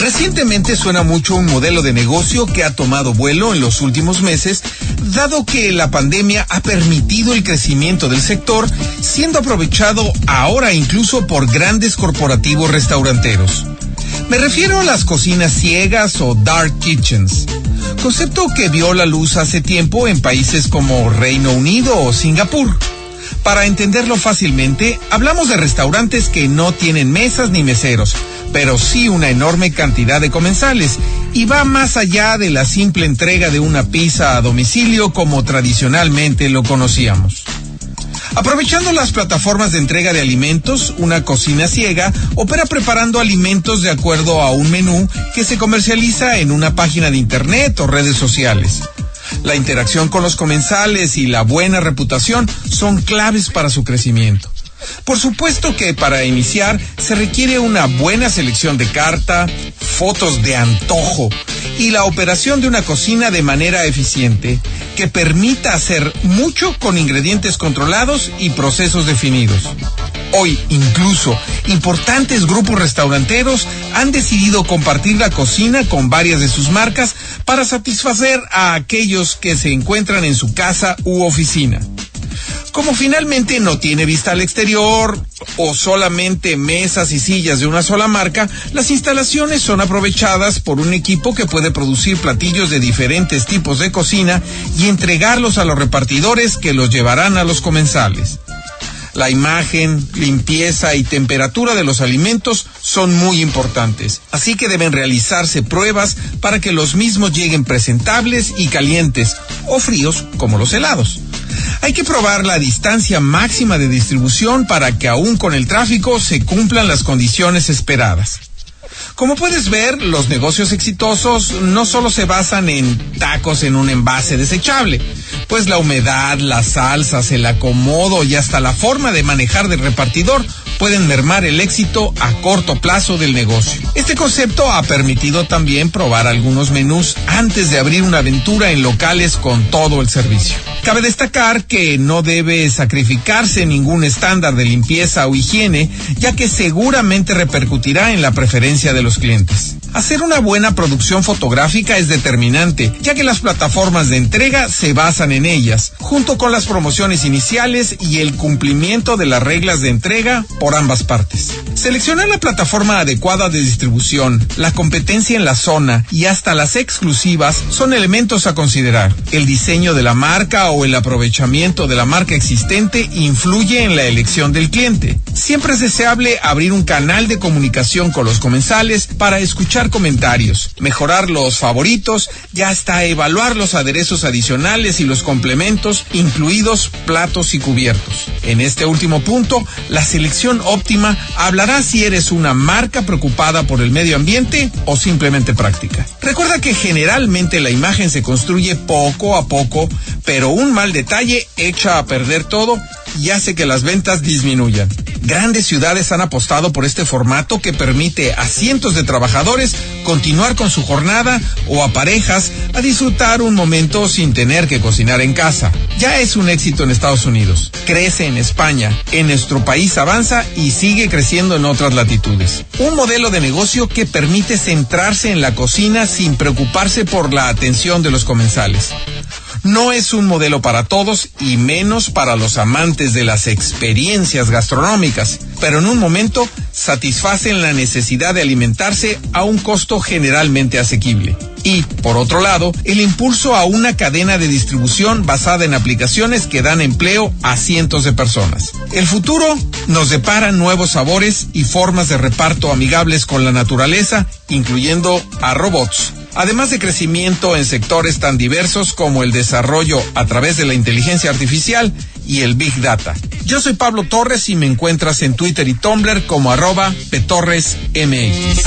Recientemente suena mucho un modelo de negocio que ha tomado vuelo en los últimos meses, dado que la pandemia ha permitido el crecimiento del sector, siendo aprovechado ahora incluso por grandes corporativos restauranteros. Me refiero a las cocinas ciegas o dark kitchens, concepto que vio la luz hace tiempo en países como Reino Unido o Singapur. Para entenderlo fácilmente, hablamos de restaurantes que no tienen mesas ni meseros, pero sí una enorme cantidad de comensales y va más allá de la simple entrega de una pizza a domicilio como tradicionalmente lo conocíamos. Aprovechando las plataformas de entrega de alimentos, una cocina ciega opera preparando alimentos de acuerdo a un menú que se comercializa en una página de internet o redes sociales. La interacción con los comensales y la buena reputación son claves para su crecimiento. Por supuesto que para iniciar se requiere una buena selección de carta, fotos de antojo y la operación de una cocina de manera eficiente que permita hacer mucho con ingredientes controlados y procesos definidos. Hoy incluso importantes grupos restauranteros han decidido compartir la cocina con varias de sus marcas para satisfacer a aquellos que se encuentran en su casa u oficina. Como finalmente no tiene vista al exterior o solamente mesas y sillas de una sola marca, las instalaciones son aprovechadas por un equipo que puede producir platillos de diferentes tipos de cocina y entregarlos a los repartidores que los llevarán a los comensales. La imagen, limpieza y temperatura de los alimentos son muy importantes, así que deben realizarse pruebas para que los mismos lleguen presentables y calientes o fríos como los helados. Hay que probar la distancia máxima de distribución para que aún con el tráfico se cumplan las condiciones esperadas. Como puedes ver, los negocios exitosos no solo se basan en tacos en un envase desechable, pues la humedad, las salsas, el acomodo y hasta la forma de manejar del repartidor pueden mermar el éxito a corto plazo del negocio. Este concepto ha permitido también probar algunos menús antes de abrir una aventura en locales con todo el servicio. Cabe destacar que no debe sacrificarse ningún estándar de limpieza o higiene, ya que seguramente repercutirá en la preferencia de los clientes. Hacer una buena producción fotográfica es determinante, ya que las plataformas de entrega se basan en ellas, junto con las promociones iniciales y el cumplimiento de las reglas de entrega por ambas partes. Seleccionar la plataforma adecuada de distribución, la competencia en la zona y hasta las exclusivas son elementos a considerar. El diseño de la marca o el aprovechamiento de la marca existente influye en la elección del cliente. Siempre es deseable abrir un canal de comunicación con los comensales para escuchar comentarios, mejorar los favoritos y hasta evaluar los aderezos adicionales y los complementos, incluidos platos y cubiertos. En este último punto, la selección óptima hablará si eres una marca preocupada por el medio ambiente o simplemente práctica. Recuerda que generalmente la imagen se construye poco a poco, pero un mal detalle echa a perder todo y hace que las ventas disminuyan. Grandes ciudades han apostado por este formato que permite a cientos de trabajadores continuar con su jornada o a parejas a disfrutar un momento sin tener que cocinar en casa. Ya es un éxito en Estados Unidos, crece en España, en nuestro país avanza y sigue creciendo en otras latitudes. Un modelo de negocio que permite centrarse en la cocina sin preocuparse por la atención de los comensales. No es un modelo para todos y menos para los amantes de las experiencias gastronómicas, pero en un momento satisfacen la necesidad de alimentarse a un costo generalmente asequible. Y, por otro lado, el impulso a una cadena de distribución basada en aplicaciones que dan empleo a cientos de personas. El futuro nos depara nuevos sabores y formas de reparto amigables con la naturaleza, incluyendo a robots además de crecimiento en sectores tan diversos como el desarrollo a través de la inteligencia artificial y el Big Data. Yo soy Pablo Torres y me encuentras en Twitter y Tumblr como arroba petorresmx.